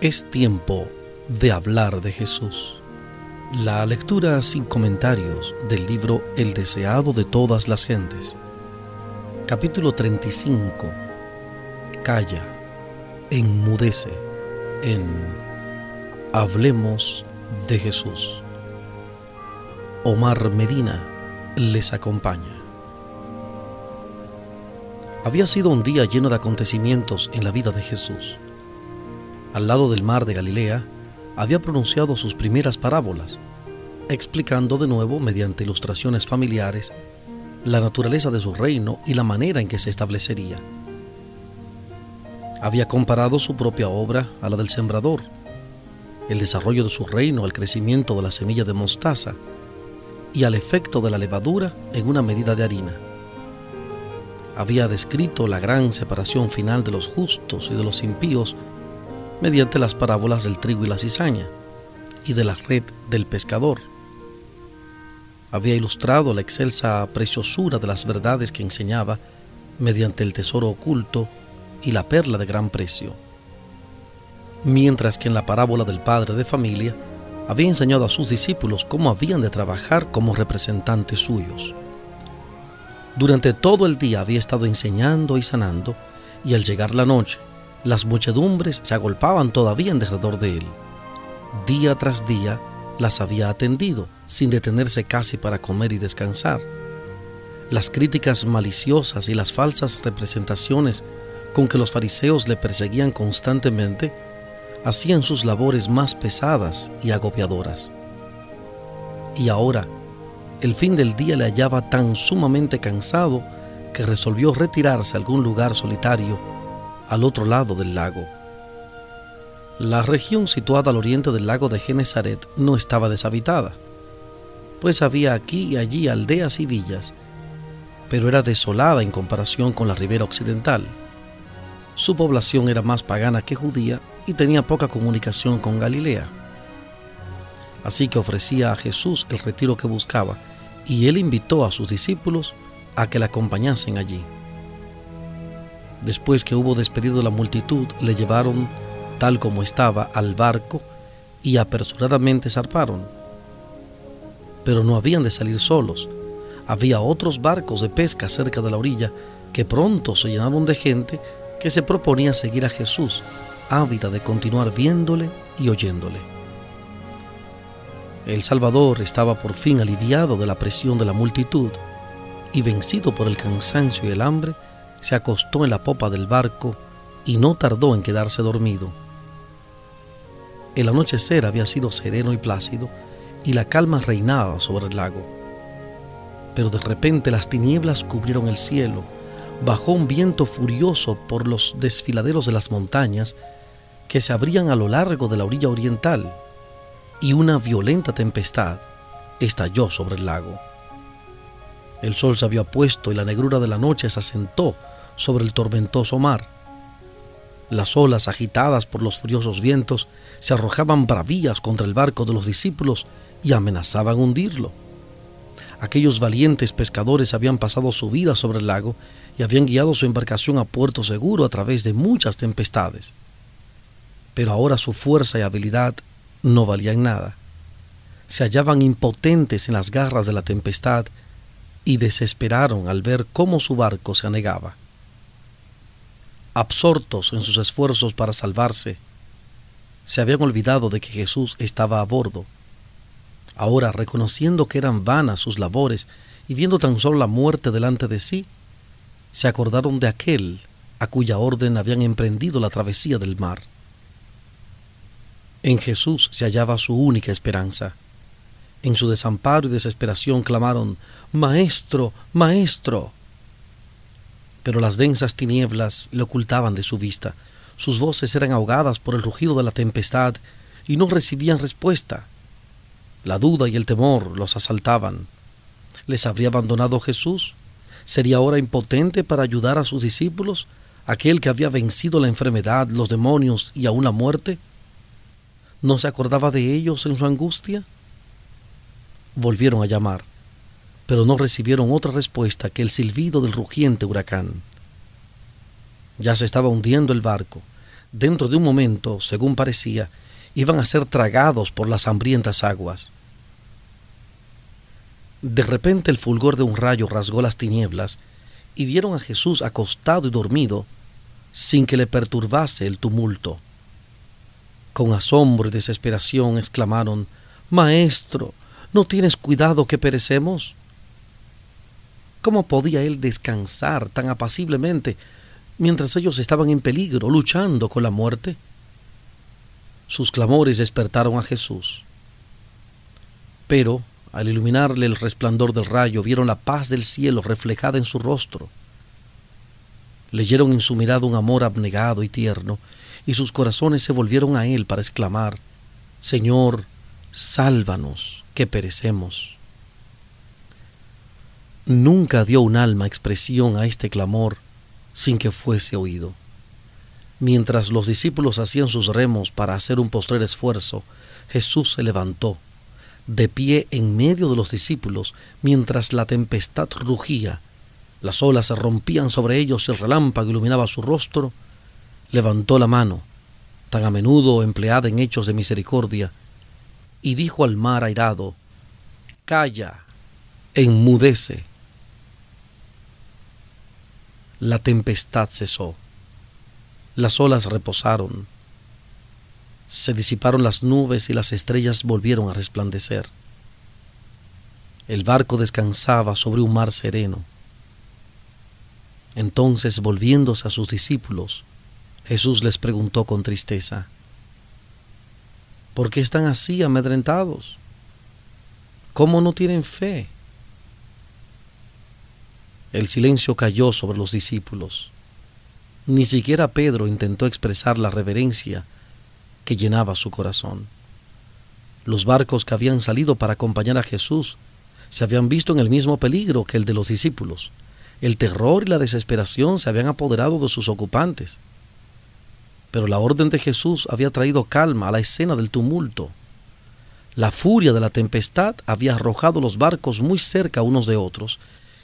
Es tiempo de hablar de Jesús. La lectura sin comentarios del libro El deseado de todas las gentes. Capítulo 35. Calla, enmudece en Hablemos de Jesús. Omar Medina les acompaña. Había sido un día lleno de acontecimientos en la vida de Jesús al lado del mar de Galilea, había pronunciado sus primeras parábolas, explicando de nuevo, mediante ilustraciones familiares, la naturaleza de su reino y la manera en que se establecería. Había comparado su propia obra a la del sembrador, el desarrollo de su reino al crecimiento de la semilla de mostaza y al efecto de la levadura en una medida de harina. Había descrito la gran separación final de los justos y de los impíos mediante las parábolas del trigo y la cizaña y de la red del pescador. Había ilustrado la excelsa preciosura de las verdades que enseñaba mediante el tesoro oculto y la perla de gran precio. Mientras que en la parábola del padre de familia había enseñado a sus discípulos cómo habían de trabajar como representantes suyos. Durante todo el día había estado enseñando y sanando, y al llegar la noche las muchedumbres se agolpaban todavía en derredor de él. Día tras día las había atendido, sin detenerse casi para comer y descansar. Las críticas maliciosas y las falsas representaciones con que los fariseos le perseguían constantemente hacían sus labores más pesadas y agobiadoras. Y ahora, el fin del día le hallaba tan sumamente cansado que resolvió retirarse a algún lugar solitario al otro lado del lago. La región situada al oriente del lago de Genezaret no estaba deshabitada, pues había aquí y allí aldeas y villas, pero era desolada en comparación con la ribera occidental. Su población era más pagana que judía y tenía poca comunicación con Galilea. Así que ofrecía a Jesús el retiro que buscaba y él invitó a sus discípulos a que le acompañasen allí. Después que hubo despedido la multitud, le llevaron, tal como estaba, al barco y apresuradamente zarparon. Pero no habían de salir solos. Había otros barcos de pesca cerca de la orilla que pronto se llenaron de gente que se proponía seguir a Jesús, ávida de continuar viéndole y oyéndole. El Salvador estaba por fin aliviado de la presión de la multitud y vencido por el cansancio y el hambre, se acostó en la popa del barco y no tardó en quedarse dormido. El anochecer había sido sereno y plácido y la calma reinaba sobre el lago. Pero de repente las tinieblas cubrieron el cielo, bajó un viento furioso por los desfiladeros de las montañas que se abrían a lo largo de la orilla oriental y una violenta tempestad estalló sobre el lago. El sol se había puesto y la negrura de la noche se asentó sobre el tormentoso mar. Las olas agitadas por los furiosos vientos se arrojaban bravías contra el barco de los discípulos y amenazaban hundirlo. Aquellos valientes pescadores habían pasado su vida sobre el lago y habían guiado su embarcación a puerto seguro a través de muchas tempestades. Pero ahora su fuerza y habilidad no valían nada. Se hallaban impotentes en las garras de la tempestad y desesperaron al ver cómo su barco se anegaba absortos en sus esfuerzos para salvarse, se habían olvidado de que Jesús estaba a bordo. Ahora, reconociendo que eran vanas sus labores y viendo tan solo la muerte delante de sí, se acordaron de aquel a cuya orden habían emprendido la travesía del mar. En Jesús se hallaba su única esperanza. En su desamparo y desesperación clamaron, Maestro, Maestro pero las densas tinieblas le ocultaban de su vista. Sus voces eran ahogadas por el rugido de la tempestad y no recibían respuesta. La duda y el temor los asaltaban. ¿Les habría abandonado Jesús? ¿Sería ahora impotente para ayudar a sus discípulos, aquel que había vencido la enfermedad, los demonios y aún la muerte? ¿No se acordaba de ellos en su angustia? Volvieron a llamar pero no recibieron otra respuesta que el silbido del rugiente huracán. Ya se estaba hundiendo el barco, dentro de un momento, según parecía, iban a ser tragados por las hambrientas aguas. De repente el fulgor de un rayo rasgó las tinieblas y vieron a Jesús acostado y dormido sin que le perturbase el tumulto. Con asombro y desesperación exclamaron, Maestro, ¿no tienes cuidado que perecemos? ¿Cómo podía él descansar tan apaciblemente mientras ellos estaban en peligro, luchando con la muerte? Sus clamores despertaron a Jesús. Pero, al iluminarle el resplandor del rayo, vieron la paz del cielo reflejada en su rostro. Leyeron en su mirada un amor abnegado y tierno, y sus corazones se volvieron a él para exclamar, Señor, sálvanos, que perecemos. Nunca dio un alma expresión a este clamor sin que fuese oído. Mientras los discípulos hacían sus remos para hacer un postrer esfuerzo, Jesús se levantó, de pie en medio de los discípulos, mientras la tempestad rugía, las olas se rompían sobre ellos y el relámpago iluminaba su rostro, levantó la mano, tan a menudo empleada en hechos de misericordia, y dijo al mar airado, Calla, enmudece. La tempestad cesó, las olas reposaron, se disiparon las nubes y las estrellas volvieron a resplandecer. El barco descansaba sobre un mar sereno. Entonces, volviéndose a sus discípulos, Jesús les preguntó con tristeza, ¿por qué están así amedrentados? ¿Cómo no tienen fe? El silencio cayó sobre los discípulos. Ni siquiera Pedro intentó expresar la reverencia que llenaba su corazón. Los barcos que habían salido para acompañar a Jesús se habían visto en el mismo peligro que el de los discípulos. El terror y la desesperación se habían apoderado de sus ocupantes. Pero la orden de Jesús había traído calma a la escena del tumulto. La furia de la tempestad había arrojado los barcos muy cerca unos de otros,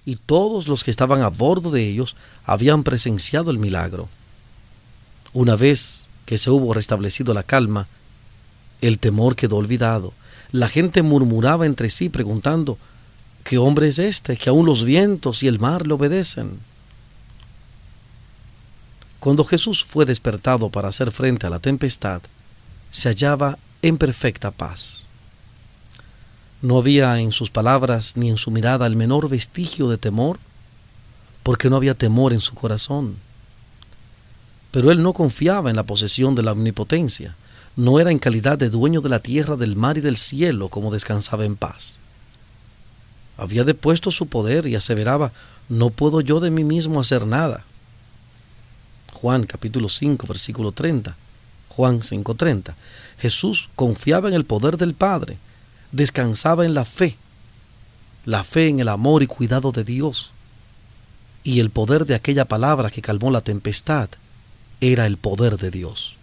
y todos los que estaban a bordo de ellos habían presenciado el milagro. Una vez que se hubo restablecido la calma, el temor quedó olvidado. La gente murmuraba entre sí preguntando, ¿qué hombre es este que aún los vientos y el mar le obedecen? Cuando Jesús fue despertado para hacer frente a la tempestad, se hallaba en perfecta paz. No había en sus palabras ni en su mirada el menor vestigio de temor, porque no había temor en su corazón. Pero él no confiaba en la posesión de la omnipotencia, no era en calidad de dueño de la tierra, del mar y del cielo como descansaba en paz. Había depuesto su poder y aseveraba, no puedo yo de mí mismo hacer nada. Juan capítulo 5 versículo 30. Juan 5:30. Jesús confiaba en el poder del Padre, descansaba en la fe, la fe en el amor y cuidado de Dios. Y el poder de aquella palabra que calmó la tempestad era el poder de Dios.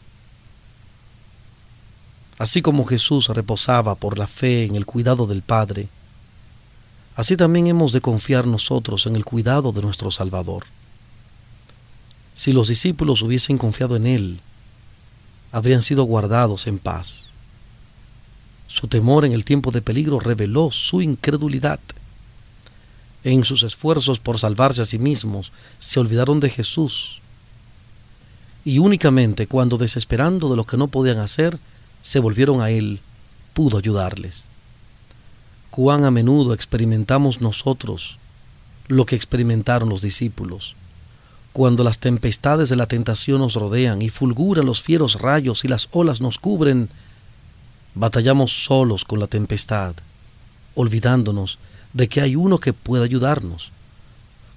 Así como Jesús reposaba por la fe en el cuidado del Padre, así también hemos de confiar nosotros en el cuidado de nuestro Salvador. Si los discípulos hubiesen confiado en Él, habrían sido guardados en paz. Su temor en el tiempo de peligro reveló su incredulidad. En sus esfuerzos por salvarse a sí mismos, se olvidaron de Jesús. Y únicamente cuando, desesperando de lo que no podían hacer, se volvieron a Él, pudo ayudarles. Cuán a menudo experimentamos nosotros lo que experimentaron los discípulos cuando las tempestades de la tentación nos rodean y fulguran los fieros rayos y las olas nos cubren, batallamos solos con la tempestad, olvidándonos de que hay uno que puede ayudarnos.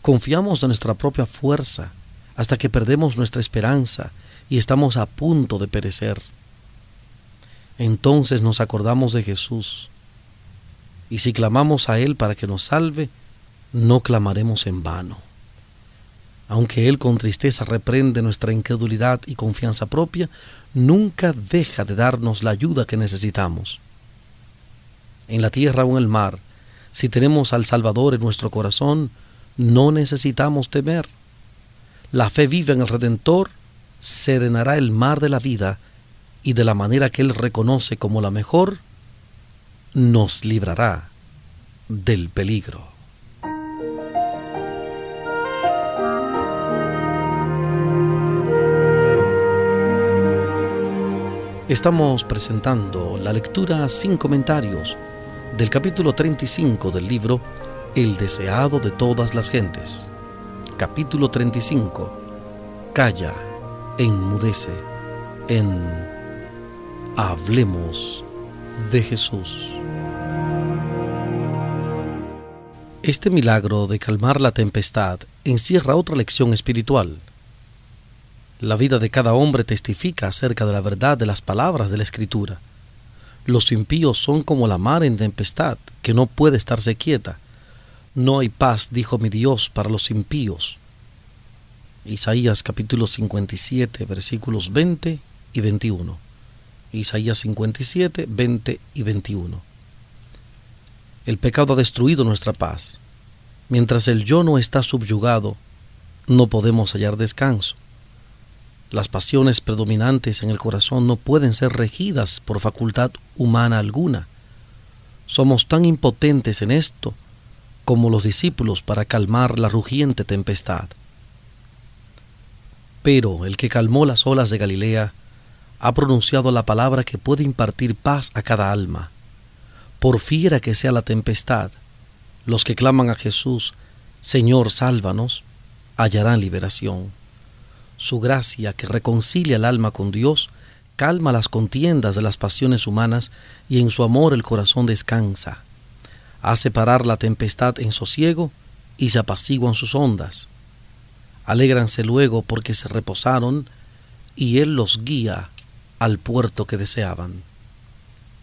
Confiamos en nuestra propia fuerza hasta que perdemos nuestra esperanza y estamos a punto de perecer. Entonces nos acordamos de Jesús, y si clamamos a Él para que nos salve, no clamaremos en vano aunque Él con tristeza reprende nuestra incredulidad y confianza propia, nunca deja de darnos la ayuda que necesitamos. En la tierra o en el mar, si tenemos al Salvador en nuestro corazón, no necesitamos temer. La fe viva en el Redentor serenará el mar de la vida y de la manera que Él reconoce como la mejor, nos librará del peligro. Estamos presentando la lectura sin comentarios del capítulo 35 del libro El deseado de todas las gentes. Capítulo 35. Calla, enmudece, en Hablemos de Jesús. Este milagro de calmar la tempestad encierra otra lección espiritual la vida de cada hombre testifica acerca de la verdad de las palabras de la Escritura. Los impíos son como la mar en tempestad, que no puede estarse quieta. No hay paz, dijo mi Dios, para los impíos. Isaías capítulo 57, versículos 20 y 21. Isaías 57, 20 y 21. El pecado ha destruido nuestra paz. Mientras el yo no está subyugado, no podemos hallar descanso. Las pasiones predominantes en el corazón no pueden ser regidas por facultad humana alguna. Somos tan impotentes en esto como los discípulos para calmar la rugiente tempestad. Pero el que calmó las olas de Galilea ha pronunciado la palabra que puede impartir paz a cada alma. Por fiera que sea la tempestad, los que claman a Jesús, Señor, sálvanos, hallarán liberación. Su gracia, que reconcilia el alma con Dios, calma las contiendas de las pasiones humanas y en su amor el corazón descansa. Hace parar la tempestad en sosiego y se apaciguan sus ondas. Alégranse luego porque se reposaron y Él los guía al puerto que deseaban.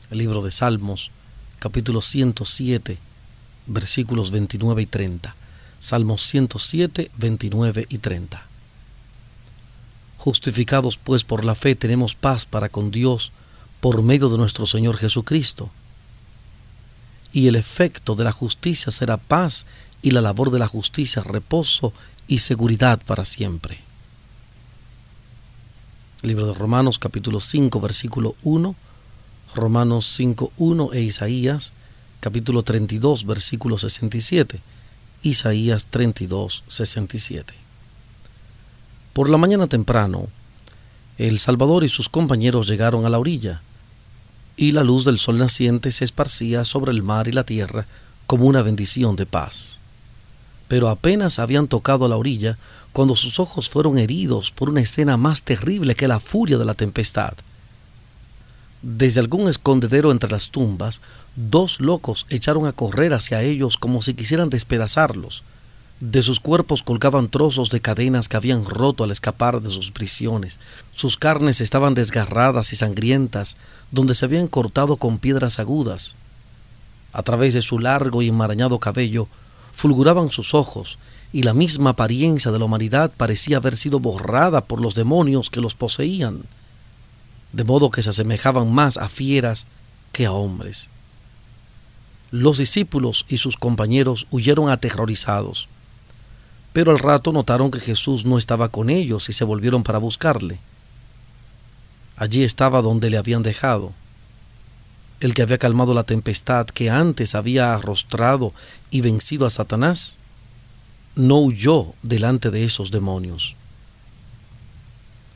Libro de Salmos, capítulo 107, versículos 29 y 30. Salmos 107, 29 y 30. Justificados pues por la fe tenemos paz para con Dios por medio de nuestro Señor Jesucristo. Y el efecto de la justicia será paz y la labor de la justicia reposo y seguridad para siempre. libro de Romanos capítulo 5 versículo 1, Romanos 5 1 e Isaías capítulo 32 versículo 67, Isaías 32 67. Por la mañana temprano, el Salvador y sus compañeros llegaron a la orilla, y la luz del sol naciente se esparcía sobre el mar y la tierra como una bendición de paz. Pero apenas habían tocado a la orilla cuando sus ojos fueron heridos por una escena más terrible que la furia de la tempestad. Desde algún escondedero entre las tumbas, dos locos echaron a correr hacia ellos como si quisieran despedazarlos, de sus cuerpos colgaban trozos de cadenas que habían roto al escapar de sus prisiones. Sus carnes estaban desgarradas y sangrientas, donde se habían cortado con piedras agudas. A través de su largo y enmarañado cabello fulguraban sus ojos, y la misma apariencia de la humanidad parecía haber sido borrada por los demonios que los poseían, de modo que se asemejaban más a fieras que a hombres. Los discípulos y sus compañeros huyeron aterrorizados pero al rato notaron que Jesús no estaba con ellos y se volvieron para buscarle. Allí estaba donde le habían dejado, el que había calmado la tempestad que antes había arrostrado y vencido a Satanás, no huyó delante de esos demonios.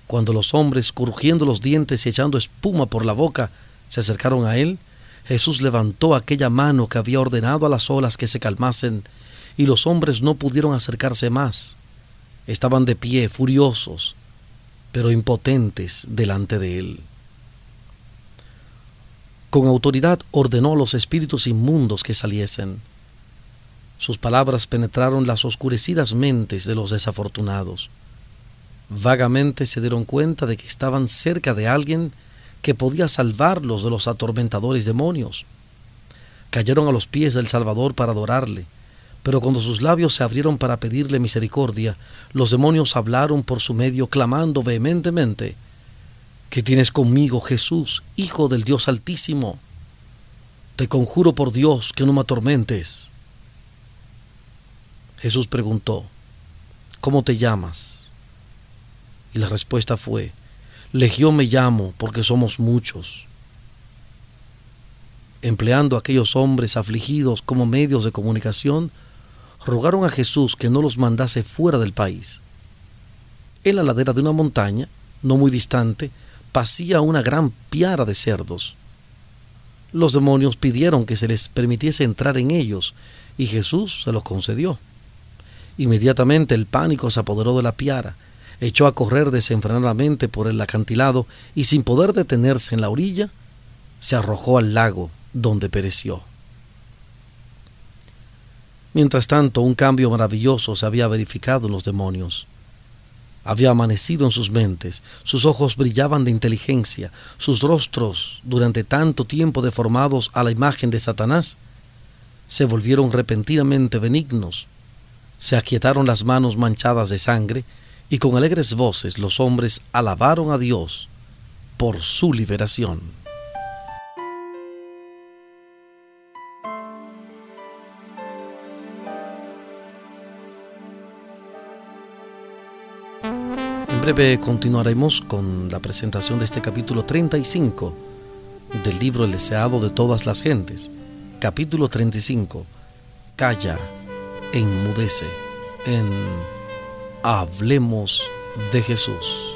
Cuando los hombres, crujiendo los dientes y echando espuma por la boca, se acercaron a él, Jesús levantó aquella mano que había ordenado a las olas que se calmasen y los hombres no pudieron acercarse más. Estaban de pie, furiosos, pero impotentes delante de él. Con autoridad ordenó a los espíritus inmundos que saliesen. Sus palabras penetraron las oscurecidas mentes de los desafortunados. Vagamente se dieron cuenta de que estaban cerca de alguien que podía salvarlos de los atormentadores demonios. Cayeron a los pies del Salvador para adorarle pero cuando sus labios se abrieron para pedirle misericordia, los demonios hablaron por su medio, clamando vehementemente, ¿Qué tienes conmigo, Jesús, Hijo del Dios Altísimo? Te conjuro por Dios que no me atormentes. Jesús preguntó, ¿Cómo te llamas? Y la respuesta fue, Legión me llamo porque somos muchos. Empleando a aquellos hombres afligidos como medios de comunicación, rogaron a Jesús que no los mandase fuera del país. En la ladera de una montaña, no muy distante, pasía una gran piara de cerdos. Los demonios pidieron que se les permitiese entrar en ellos, y Jesús se los concedió. Inmediatamente el pánico se apoderó de la piara, echó a correr desenfrenadamente por el acantilado y sin poder detenerse en la orilla, se arrojó al lago donde pereció. Mientras tanto, un cambio maravilloso se había verificado en los demonios. Había amanecido en sus mentes, sus ojos brillaban de inteligencia, sus rostros, durante tanto tiempo deformados a la imagen de Satanás, se volvieron repentinamente benignos, se aquietaron las manos manchadas de sangre, y con alegres voces los hombres alabaron a Dios por su liberación. Breve continuaremos con la presentación de este capítulo 35 del libro El deseado de todas las gentes. Capítulo 35. Calla, enmudece, en Hablemos de Jesús.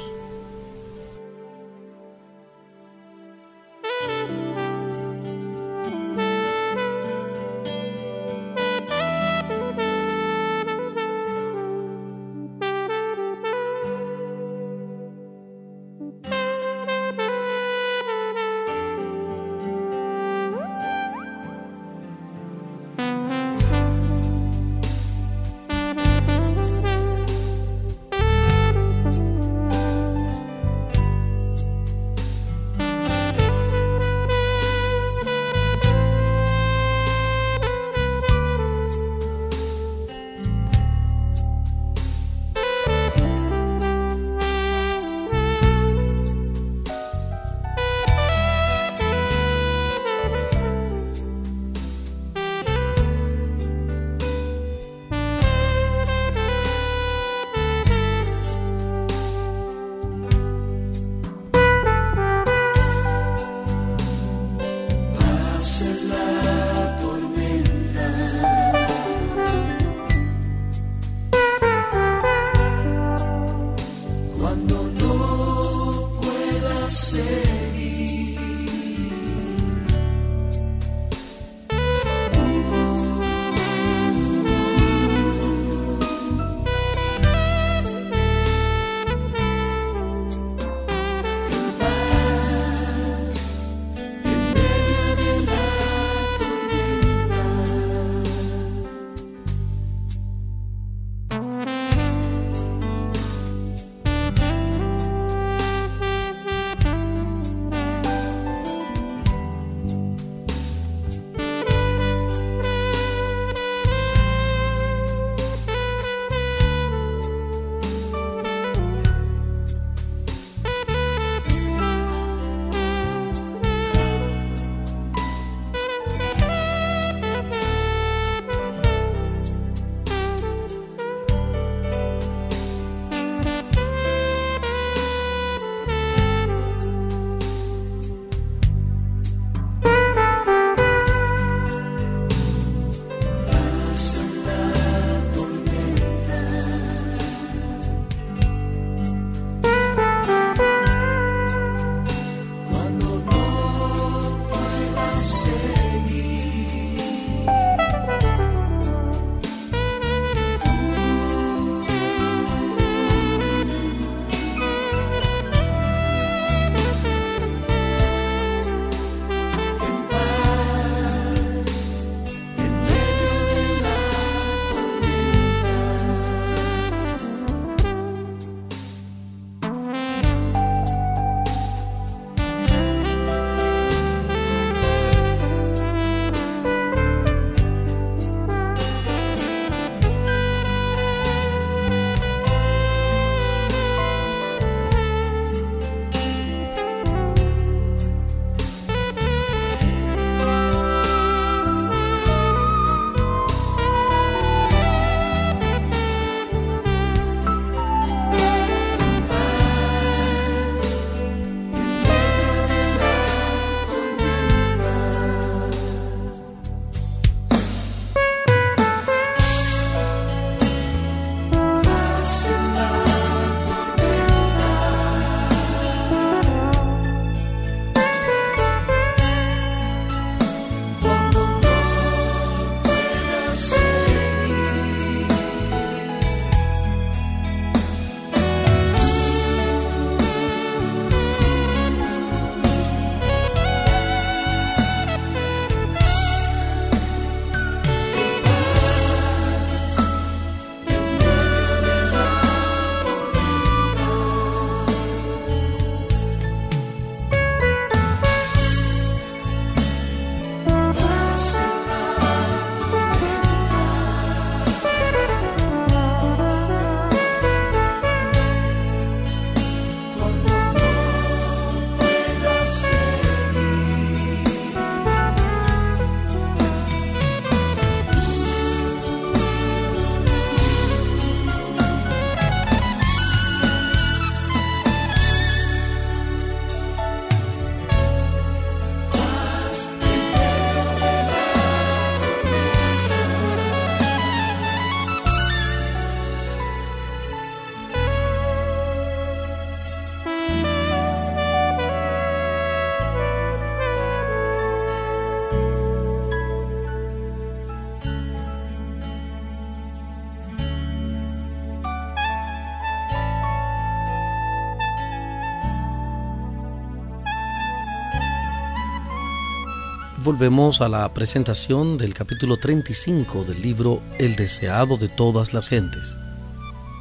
Volvemos a la presentación del capítulo 35 del libro El deseado de todas las gentes.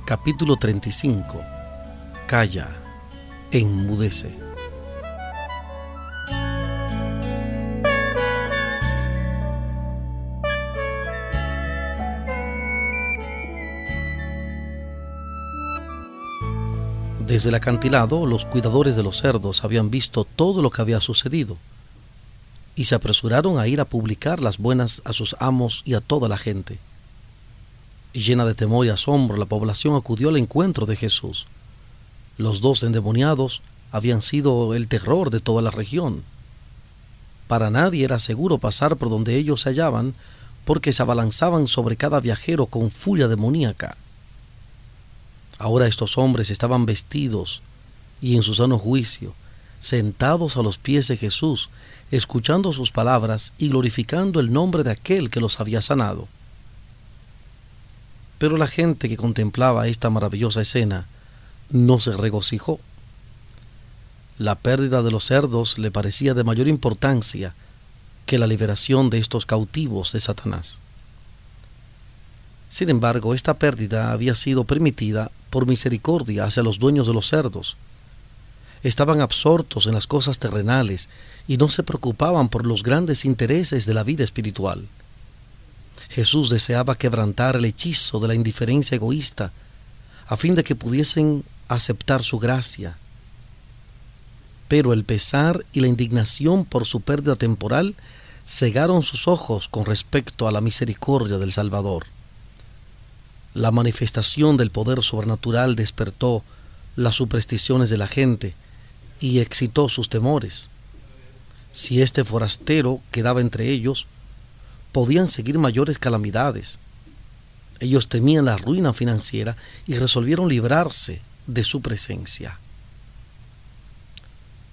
Capítulo 35. Calla, enmudece. Desde el acantilado, los cuidadores de los cerdos habían visto todo lo que había sucedido y se apresuraron a ir a publicar las buenas a sus amos y a toda la gente. Y llena de temor y asombro, la población acudió al encuentro de Jesús. Los dos endemoniados habían sido el terror de toda la región. Para nadie era seguro pasar por donde ellos se hallaban, porque se abalanzaban sobre cada viajero con furia demoníaca. Ahora estos hombres estaban vestidos y en su sano juicio, sentados a los pies de Jesús, escuchando sus palabras y glorificando el nombre de aquel que los había sanado. Pero la gente que contemplaba esta maravillosa escena no se regocijó. La pérdida de los cerdos le parecía de mayor importancia que la liberación de estos cautivos de Satanás. Sin embargo, esta pérdida había sido permitida por misericordia hacia los dueños de los cerdos, estaban absortos en las cosas terrenales y no se preocupaban por los grandes intereses de la vida espiritual. Jesús deseaba quebrantar el hechizo de la indiferencia egoísta a fin de que pudiesen aceptar su gracia. Pero el pesar y la indignación por su pérdida temporal cegaron sus ojos con respecto a la misericordia del Salvador. La manifestación del poder sobrenatural despertó las supersticiones de la gente, y excitó sus temores. Si este forastero quedaba entre ellos, podían seguir mayores calamidades. Ellos temían la ruina financiera y resolvieron librarse de su presencia.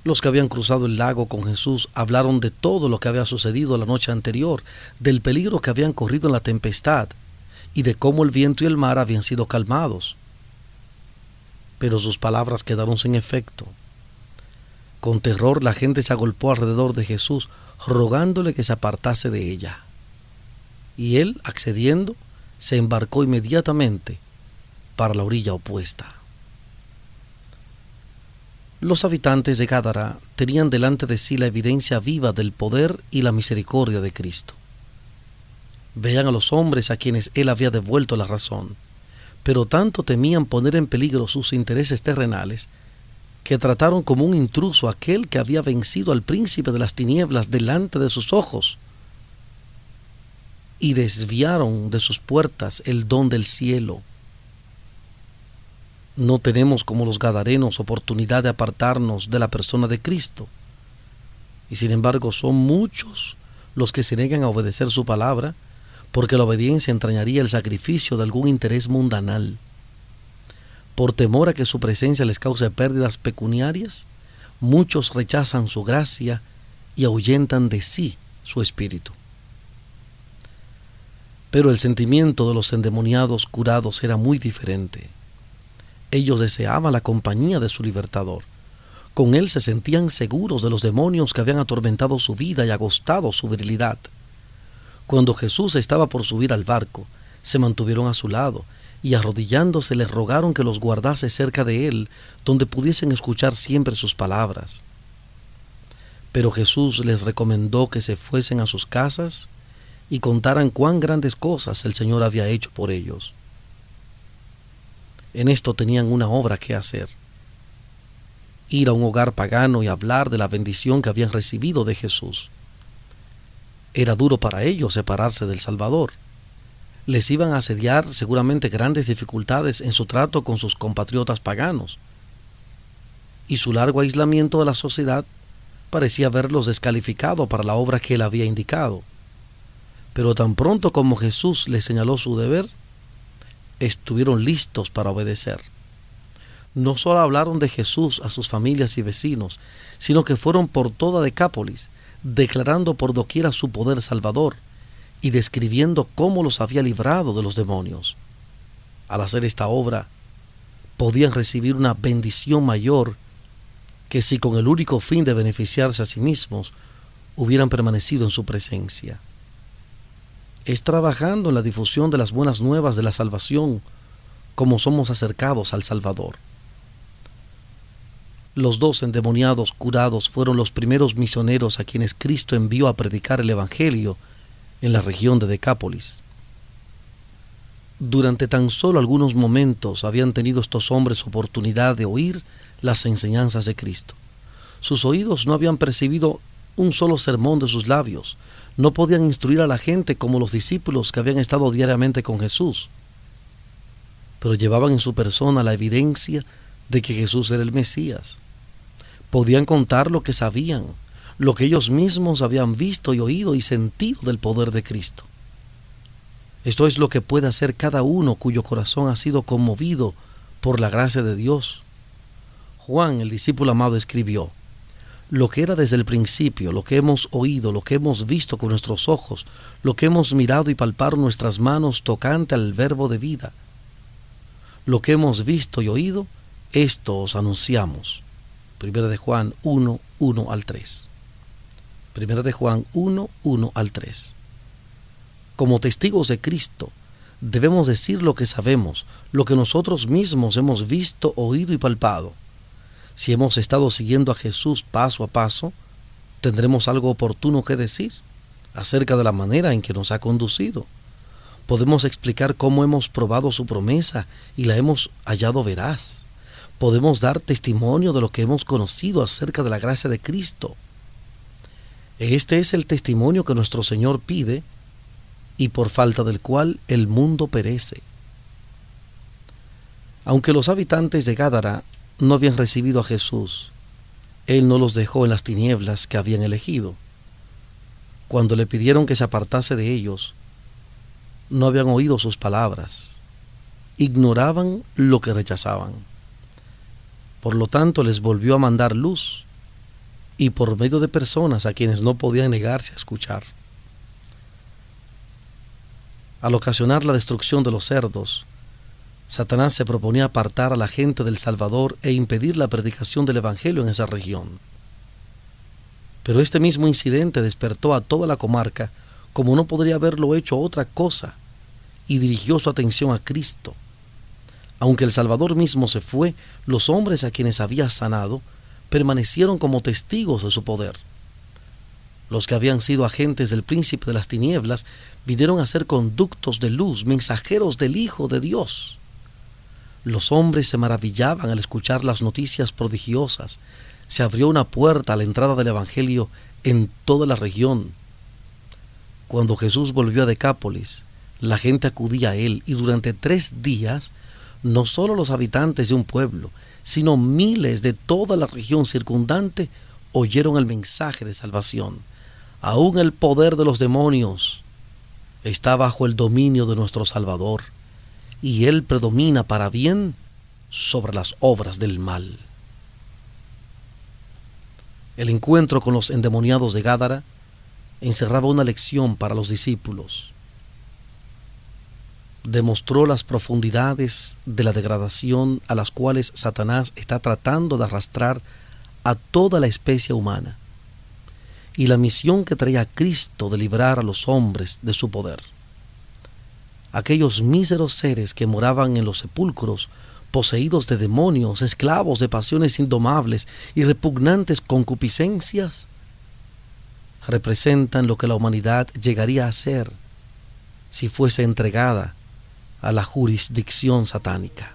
Los que habían cruzado el lago con Jesús hablaron de todo lo que había sucedido la noche anterior, del peligro que habían corrido en la tempestad y de cómo el viento y el mar habían sido calmados. Pero sus palabras quedaron sin efecto. Con terror la gente se agolpó alrededor de Jesús, rogándole que se apartase de ella. Y él, accediendo, se embarcó inmediatamente para la orilla opuesta. Los habitantes de Gádara tenían delante de sí la evidencia viva del poder y la misericordia de Cristo. Vean a los hombres a quienes él había devuelto la razón, pero tanto temían poner en peligro sus intereses terrenales que trataron como un intruso aquel que había vencido al príncipe de las tinieblas delante de sus ojos y desviaron de sus puertas el don del cielo. No tenemos como los gadarenos oportunidad de apartarnos de la persona de Cristo. Y sin embargo son muchos los que se negan a obedecer su palabra, porque la obediencia entrañaría el sacrificio de algún interés mundanal por temor a que su presencia les cause pérdidas pecuniarias, muchos rechazan su gracia y ahuyentan de sí su espíritu. Pero el sentimiento de los endemoniados curados era muy diferente. Ellos deseaban la compañía de su libertador. Con él se sentían seguros de los demonios que habían atormentado su vida y agostado su virilidad. Cuando Jesús estaba por subir al barco, se mantuvieron a su lado y arrodillándose le rogaron que los guardase cerca de él, donde pudiesen escuchar siempre sus palabras. Pero Jesús les recomendó que se fuesen a sus casas y contaran cuán grandes cosas el Señor había hecho por ellos. En esto tenían una obra que hacer. Ir a un hogar pagano y hablar de la bendición que habían recibido de Jesús. Era duro para ellos separarse del Salvador les iban a asediar seguramente grandes dificultades en su trato con sus compatriotas paganos. Y su largo aislamiento de la sociedad parecía haberlos descalificado para la obra que él había indicado. Pero tan pronto como Jesús les señaló su deber, estuvieron listos para obedecer. No solo hablaron de Jesús a sus familias y vecinos, sino que fueron por toda Decápolis, declarando por doquiera su poder salvador y describiendo cómo los había librado de los demonios. Al hacer esta obra, podían recibir una bendición mayor que si con el único fin de beneficiarse a sí mismos hubieran permanecido en su presencia. Es trabajando en la difusión de las buenas nuevas de la salvación como somos acercados al Salvador. Los dos endemoniados curados fueron los primeros misioneros a quienes Cristo envió a predicar el Evangelio en la región de Decápolis. Durante tan solo algunos momentos habían tenido estos hombres oportunidad de oír las enseñanzas de Cristo. Sus oídos no habían percibido un solo sermón de sus labios, no podían instruir a la gente como los discípulos que habían estado diariamente con Jesús, pero llevaban en su persona la evidencia de que Jesús era el Mesías podían contar lo que sabían, lo que ellos mismos habían visto y oído y sentido del poder de Cristo. Esto es lo que puede hacer cada uno cuyo corazón ha sido conmovido por la gracia de Dios. Juan, el discípulo amado, escribió, lo que era desde el principio, lo que hemos oído, lo que hemos visto con nuestros ojos, lo que hemos mirado y palpado nuestras manos tocante al verbo de vida. Lo que hemos visto y oído, esto os anunciamos Primera de Juan 1, 1 al 3. Primera de Juan 1, 1 al 3. Como testigos de Cristo, debemos decir lo que sabemos, lo que nosotros mismos hemos visto, oído y palpado. Si hemos estado siguiendo a Jesús paso a paso, tendremos algo oportuno que decir acerca de la manera en que nos ha conducido. Podemos explicar cómo hemos probado su promesa y la hemos hallado veraz podemos dar testimonio de lo que hemos conocido acerca de la gracia de Cristo. Este es el testimonio que nuestro Señor pide y por falta del cual el mundo perece. Aunque los habitantes de Gádara no habían recibido a Jesús, Él no los dejó en las tinieblas que habían elegido. Cuando le pidieron que se apartase de ellos, no habían oído sus palabras, ignoraban lo que rechazaban. Por lo tanto, les volvió a mandar luz y por medio de personas a quienes no podían negarse a escuchar. Al ocasionar la destrucción de los cerdos, Satanás se proponía apartar a la gente del Salvador e impedir la predicación del Evangelio en esa región. Pero este mismo incidente despertó a toda la comarca como no podría haberlo hecho otra cosa y dirigió su atención a Cristo aunque el Salvador mismo se fue, los hombres a quienes había sanado permanecieron como testigos de su poder. Los que habían sido agentes del príncipe de las tinieblas vinieron a ser conductos de luz, mensajeros del Hijo de Dios. Los hombres se maravillaban al escuchar las noticias prodigiosas. Se abrió una puerta a la entrada del Evangelio en toda la región. Cuando Jesús volvió a Decápolis, la gente acudía a él y durante tres días no solo los habitantes de un pueblo, sino miles de toda la región circundante oyeron el mensaje de salvación. Aún el poder de los demonios está bajo el dominio de nuestro Salvador, y Él predomina para bien sobre las obras del mal. El encuentro con los endemoniados de Gádara encerraba una lección para los discípulos demostró las profundidades de la degradación a las cuales Satanás está tratando de arrastrar a toda la especie humana y la misión que traía Cristo de librar a los hombres de su poder. Aquellos míseros seres que moraban en los sepulcros, poseídos de demonios, esclavos de pasiones indomables y repugnantes concupiscencias, representan lo que la humanidad llegaría a ser si fuese entregada a la jurisdicción satánica.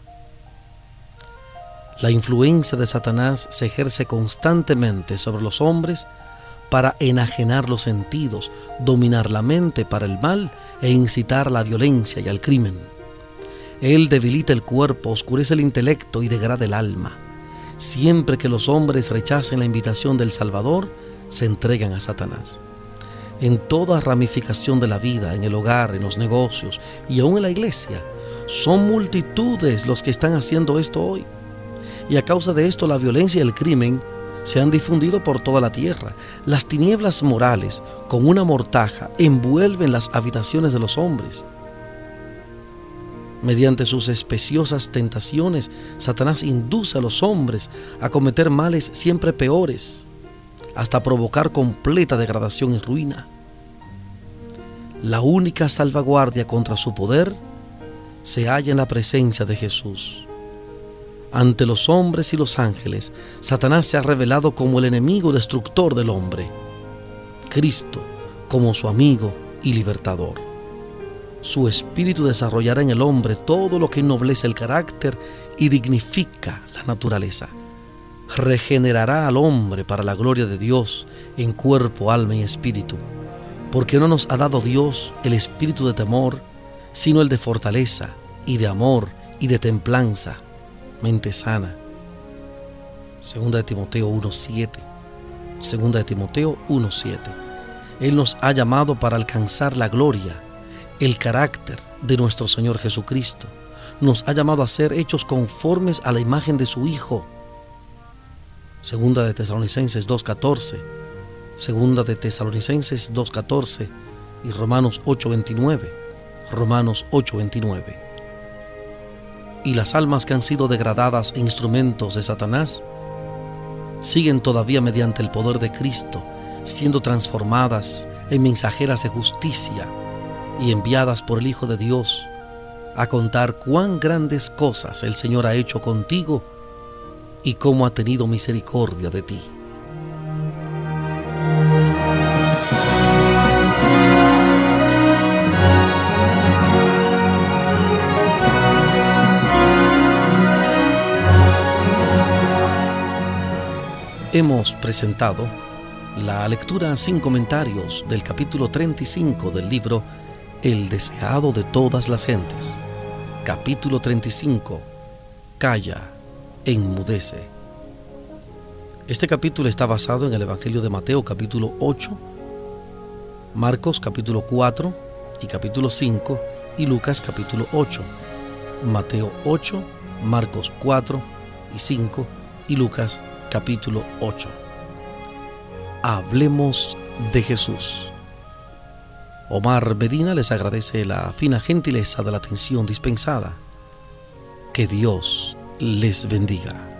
La influencia de Satanás se ejerce constantemente sobre los hombres para enajenar los sentidos, dominar la mente para el mal e incitar a la violencia y al crimen. Él debilita el cuerpo, oscurece el intelecto y degrada el alma. Siempre que los hombres rechacen la invitación del Salvador, se entregan a Satanás en toda ramificación de la vida, en el hogar, en los negocios y aún en la iglesia. Son multitudes los que están haciendo esto hoy. Y a causa de esto la violencia y el crimen se han difundido por toda la tierra. Las tinieblas morales, con una mortaja, envuelven las habitaciones de los hombres. Mediante sus especiosas tentaciones, Satanás induce a los hombres a cometer males siempre peores hasta provocar completa degradación y ruina. La única salvaguardia contra su poder se halla en la presencia de Jesús. Ante los hombres y los ángeles, Satanás se ha revelado como el enemigo destructor del hombre, Cristo como su amigo y libertador. Su espíritu desarrollará en el hombre todo lo que ennoblece el carácter y dignifica la naturaleza. Regenerará al hombre para la gloria de Dios en cuerpo, alma y espíritu porque no nos ha dado Dios el espíritu de temor, sino el de fortaleza y de amor y de templanza, mente sana. Segunda de Timoteo 1.7. Segunda de Timoteo 1.7. Él nos ha llamado para alcanzar la gloria, el carácter de nuestro Señor Jesucristo. Nos ha llamado a ser hechos conformes a la imagen de su Hijo. Segunda de Tesalonicenses 2.14 Segunda de Tesalonicenses 2.14 y Romanos 8.29. Romanos 8.29. Y las almas que han sido degradadas e instrumentos de Satanás siguen todavía mediante el poder de Cristo siendo transformadas en mensajeras de justicia y enviadas por el Hijo de Dios a contar cuán grandes cosas el Señor ha hecho contigo y cómo ha tenido misericordia de ti. Hemos presentado la lectura sin comentarios del capítulo 35 del libro El deseado de todas las gentes. Capítulo 35. Calla, enmudece. Este capítulo está basado en el Evangelio de Mateo capítulo 8, Marcos capítulo 4 y capítulo 5 y Lucas capítulo 8. Mateo 8, Marcos 4 y 5 y Lucas capítulo 8. Hablemos de Jesús. Omar Medina les agradece la fina gentileza de la atención dispensada. Que Dios les bendiga.